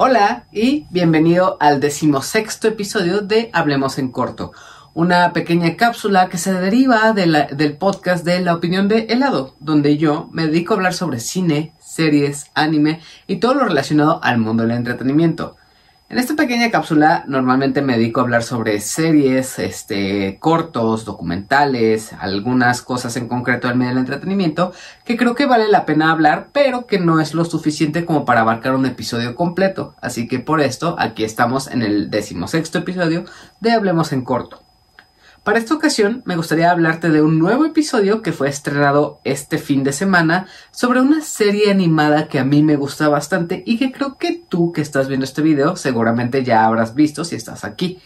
Hola y bienvenido al decimosexto episodio de Hablemos en Corto, una pequeña cápsula que se deriva del podcast de La Opinión de Helado, donde yo me dedico a hablar sobre cine, series, anime y todo lo relacionado al mundo del entretenimiento. En esta pequeña cápsula normalmente me dedico a hablar sobre series, este, cortos, documentales, algunas cosas en concreto del medio del entretenimiento que creo que vale la pena hablar, pero que no es lo suficiente como para abarcar un episodio completo. Así que por esto aquí estamos en el decimosexto episodio de Hablemos en Corto. Para esta ocasión me gustaría hablarte de un nuevo episodio que fue estrenado este fin de semana sobre una serie animada que a mí me gusta bastante y que creo que tú que estás viendo este video seguramente ya habrás visto si estás aquí.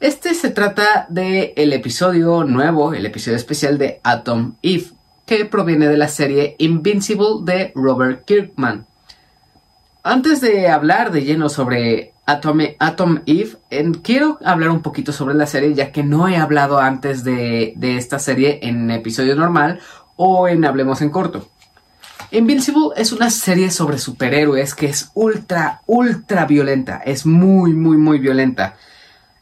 Este se trata de el episodio nuevo, el episodio especial de Atom Eve, que proviene de la serie Invincible de Robert Kirkman. Antes de hablar de lleno sobre Atom, Eve, quiero hablar un poquito sobre la serie, ya que no he hablado antes de, esta serie en episodio normal o en Hablemos en corto. Invincible es una serie sobre superhéroes que es ultra, ultra violenta. Es muy, muy, muy violenta.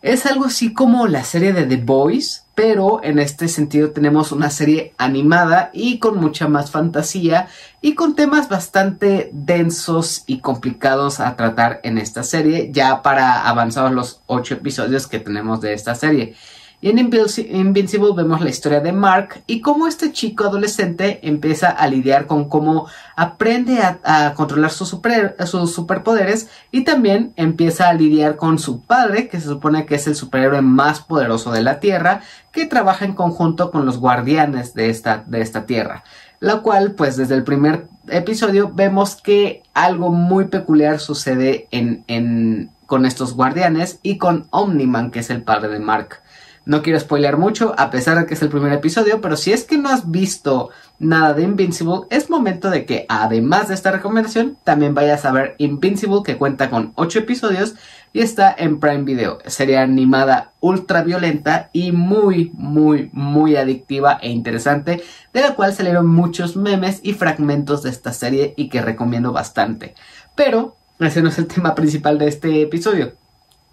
Es algo así como la serie de The Boys, pero en este sentido tenemos una serie animada y con mucha más fantasía y con temas bastante densos y complicados a tratar en esta serie, ya para avanzados los ocho episodios que tenemos de esta serie. Y en Invincible vemos la historia de Mark y cómo este chico adolescente empieza a lidiar con cómo aprende a, controlar sus, superpoderes y también empieza a lidiar con su padre, que se supone que es el superhéroe más poderoso de la Tierra, que trabaja en conjunto con los guardianes de esta, de esta Tierra. La cual, pues desde el primer episodio vemos que algo muy peculiar sucede en, con estos guardianes y con Omniman, que es el padre de Mark. No quiero spoilear mucho, a pesar de que es el primer episodio, pero si es que no has visto nada de Invincible, es momento de que, además de esta recomendación, también vayas a ver Invincible, que cuenta con 8 episodios y está en Prime Video. Serie animada ultra violenta y muy, muy, muy adictiva e interesante, de la cual salieron muchos memes y fragmentos de esta serie y que recomiendo bastante. Pero ese no es el tema principal de este episodio.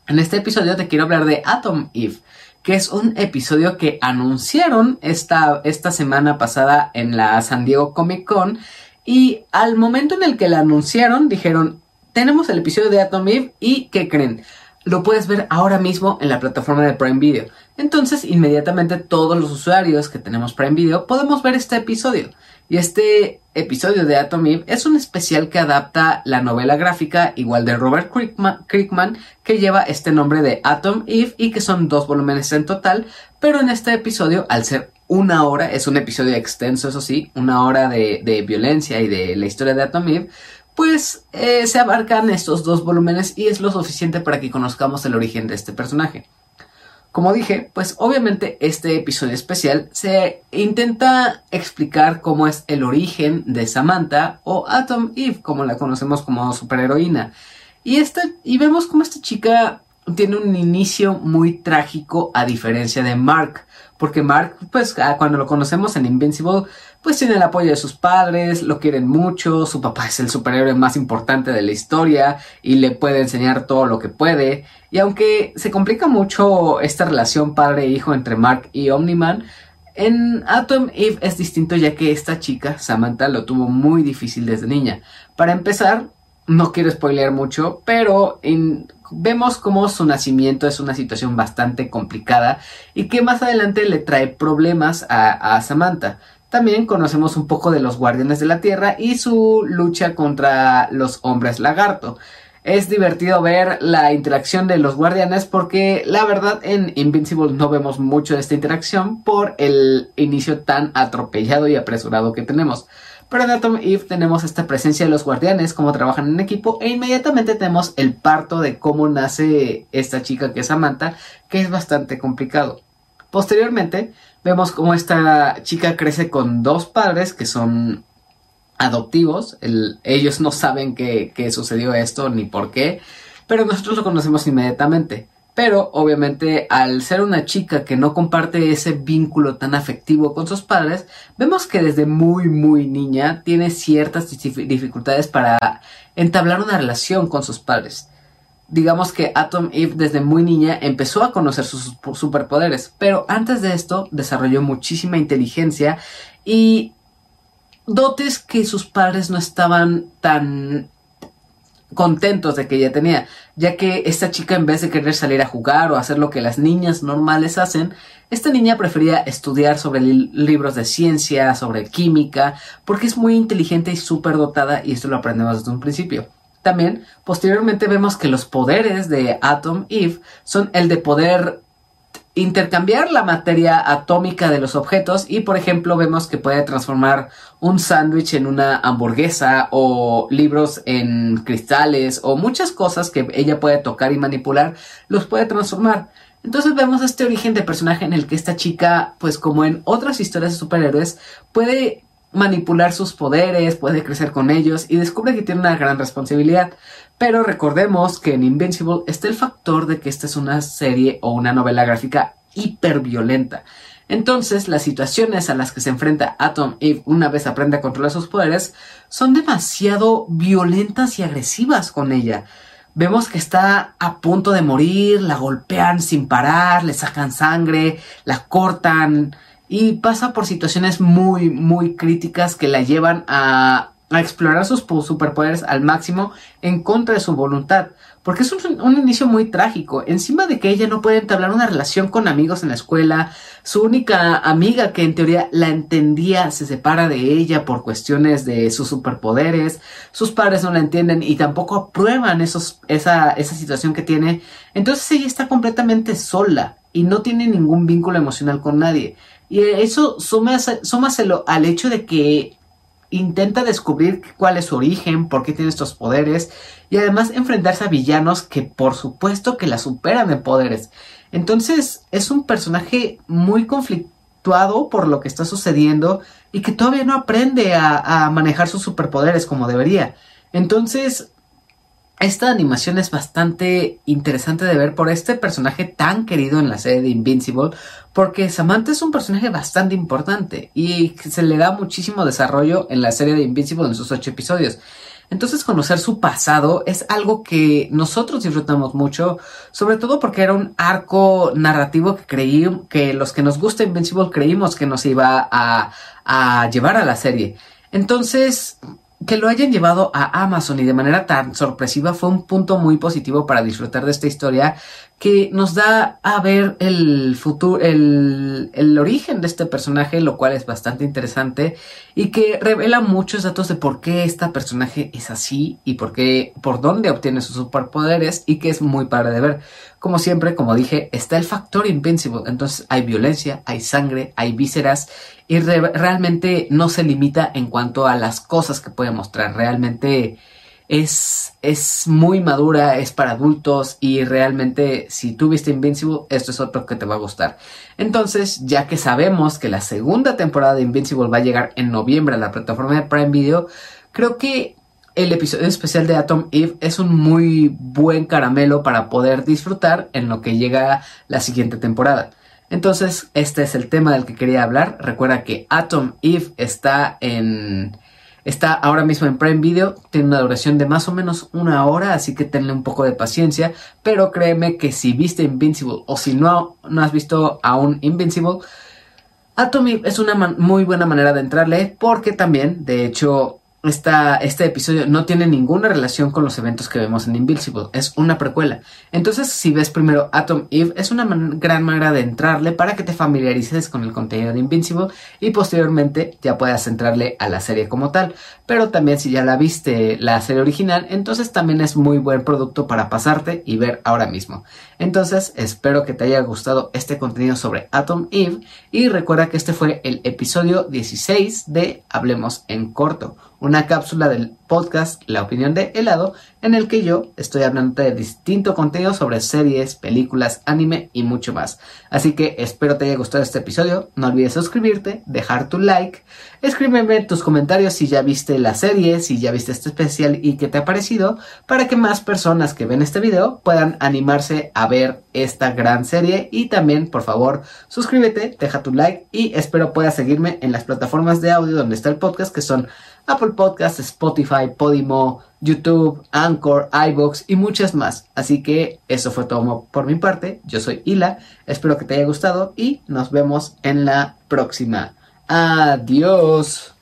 En este episodio te quiero hablar de Atom Eve que es un episodio que anunciaron esta, esta semana pasada en la San Diego Comic Con y al momento en el que la anunciaron dijeron, tenemos el episodio de Atom Eve y ¿qué creen? Lo puedes ver ahora mismo en la plataforma de Prime Video. Entonces, inmediatamente todos los usuarios que tenemos Prime Video podemos ver este episodio. Y este episodio de Atom Eve es un especial que adapta la novela gráfica igual de Robert Crickman, que lleva este nombre de Atom Eve y que son dos volúmenes en total, pero en este episodio, al ser una hora, es un episodio extenso, eso sí, una hora de, violencia y de la historia de Atom Eve, pues eh, se abarcan estos dos volúmenes y es lo suficiente para que conozcamos el origen de este personaje. Como dije, pues obviamente este episodio especial se intenta explicar cómo es el origen de Samantha o Atom Eve, como la conocemos como superheroína. Y, esta, y vemos cómo esta chica tiene un inicio muy trágico a diferencia de Mark, porque Mark, pues ah, cuando lo conocemos en Invincible, pues tiene el apoyo de sus padres, lo quieren mucho, su papá es el superhéroe más importante de la historia y le puede enseñar todo lo que puede. Y aunque se complica mucho esta relación padre-hijo entre Mark y Omniman, en Atom Eve es distinto ya que esta chica, Samantha, lo tuvo muy difícil desde niña. Para empezar, no quiero spoilear mucho, pero vemos cómo su nacimiento es una situación bastante complicada y que más adelante le trae problemas a, Samantha. También conocemos un poco de los Guardianes de la Tierra y su lucha contra los hombres lagarto. Es divertido ver la interacción de los guardianes porque la verdad en Invincible no vemos mucho de esta interacción por el inicio tan atropellado y apresurado que tenemos. Pero en Atom Eve tenemos esta presencia de los guardianes, cómo trabajan en equipo, e inmediatamente tenemos el parto de cómo nace esta chica que es Samantha, que es bastante complicado. Posteriormente, vemos cómo esta chica crece con dos padres que son adoptivos. ellos no saben que, que sucedió esto ni por qué, pero nosotros lo conocemos inmediatamente. Pero obviamente al ser una chica que no comparte ese vínculo tan afectivo con sus padres, vemos que desde muy muy niña tiene ciertas dificultades para entablar una relación con sus padres. Digamos que Atom Eve desde muy niña empezó a conocer sus superpoderes, pero antes de esto desarrolló muchísima inteligencia y dotes que sus padres no estaban tan contentos de que ella tenía, ya que esta chica en vez de querer salir a jugar o hacer lo que las niñas normales hacen, esta niña prefería estudiar sobre libros de ciencia, sobre química, porque es muy inteligente y súper dotada y esto lo aprendemos desde un principio. También, posteriormente vemos que los poderes de Atom Eve son el de poder intercambiar la materia atómica de los objetos y por ejemplo vemos que puede transformar un sándwich en una hamburguesa o libros en cristales o muchas cosas que ella puede tocar y manipular los puede transformar. Entonces vemos este origen de personaje en el que esta chica pues como en otras historias de superhéroes puede manipular sus poderes, puede crecer con ellos y descubre que tiene una gran responsabilidad. Pero recordemos que en Invincible está el factor de que esta es una serie o una novela gráfica hiperviolenta. Entonces, las situaciones a las que se enfrenta Atom Eve una vez aprende a controlar sus poderes son demasiado violentas y agresivas con ella. Vemos que está a punto de morir, la golpean sin parar, le sacan sangre, la cortan, y pasa por situaciones muy, muy críticas que la llevan a, explorar sus superpoderes al máximo en contra de su voluntad. Porque es un, inicio muy trágico. Encima de que ella no puede entablar una relación con amigos en la escuela, su única amiga que en teoría la entendía se separa de ella por cuestiones de sus superpoderes, sus padres no la entienden y tampoco aprueban esa situación que tiene. Entonces ella está completamente sola y no tiene ningún vínculo emocional con nadie. Y eso súmaselo al hecho de que intenta descubrir cuál es su origen, por qué tiene estos poderes y además enfrentarse a villanos que por supuesto que la superan en poderes. Entonces es un personaje muy conflictuado por lo que está sucediendo y que todavía no aprende a, a manejar sus superpoderes como debería. Entonces esta animación es bastante interesante de ver por este personaje tan querido en la serie de Invincible, porque Samantha es un personaje bastante importante y se le da muchísimo desarrollo en la serie de Invincible en sus ocho episodios. Entonces conocer su pasado es algo que nosotros disfrutamos mucho, sobre todo porque era un arco narrativo que creí que los que nos gusta Invincible creímos que nos iba a, a llevar a la serie. Entonces, que lo hayan llevado a Amazon y de manera tan sorpresiva fue un punto muy positivo para disfrutar de esta historia que nos da a ver el futuro, el, el, origen de este personaje, lo cual es bastante interesante y que revela muchos datos de por qué este personaje es así y por qué, por dónde obtiene sus superpoderes y que es muy padre de ver. Como siempre, como dije, está el factor Invincible, entonces hay violencia, hay sangre, hay vísceras y realmente no se limita en cuanto a las cosas que puede mostrar, realmente es, es muy madura, es para adultos y realmente si tú viste Invincible, esto es otro que te va a gustar. Entonces, ya que sabemos que la segunda temporada de Invincible va a llegar en noviembre a la plataforma de Prime Video, creo que el episodio especial de Atom Eve es un muy buen caramelo para poder disfrutar en lo que llega la siguiente temporada. Entonces, este es el tema del que quería hablar. Recuerda que Atom Eve está en Está ahora mismo en Prime Video, tiene una duración de más o menos una hora, así que tenle un poco de paciencia, pero créeme que si viste Invincible o si no, no has visto aún Invincible, Atomy es una muy buena manera de entrarle porque también, de hecho, esta, este episodio no tiene ninguna relación con los eventos que vemos en Invincible, es una precuela. Entonces, si ves primero Atom Eve, es una gran manera de entrarle para que te familiarices con el contenido de Invincible y posteriormente ya puedas entrarle a la serie como tal. Pero también si ya la viste la serie original, entonces también es muy buen producto para pasarte y ver ahora mismo. Entonces, espero que te haya gustado este contenido sobre Atom Eve y recuerda que este fue el episodio 16 de Hablemos en corto una cápsula del podcast La opinión de helado, en el que yo estoy hablando de distinto contenido sobre series, películas, anime y mucho más. Así que espero te haya gustado este episodio, no olvides suscribirte, dejar tu like, escríbeme tus comentarios si ya viste la serie, si ya viste este especial y qué te ha parecido, para que más personas que ven este video puedan animarse a ver esta gran serie y también por favor suscríbete, deja tu like y espero puedas seguirme en las plataformas de audio donde está el podcast que son Apple Podcasts, Spotify, Podimo, YouTube, Anchor, iBox y muchas más. Así que eso fue todo por mi parte. Yo soy Hila, espero que te haya gustado y nos vemos en la próxima. Adiós.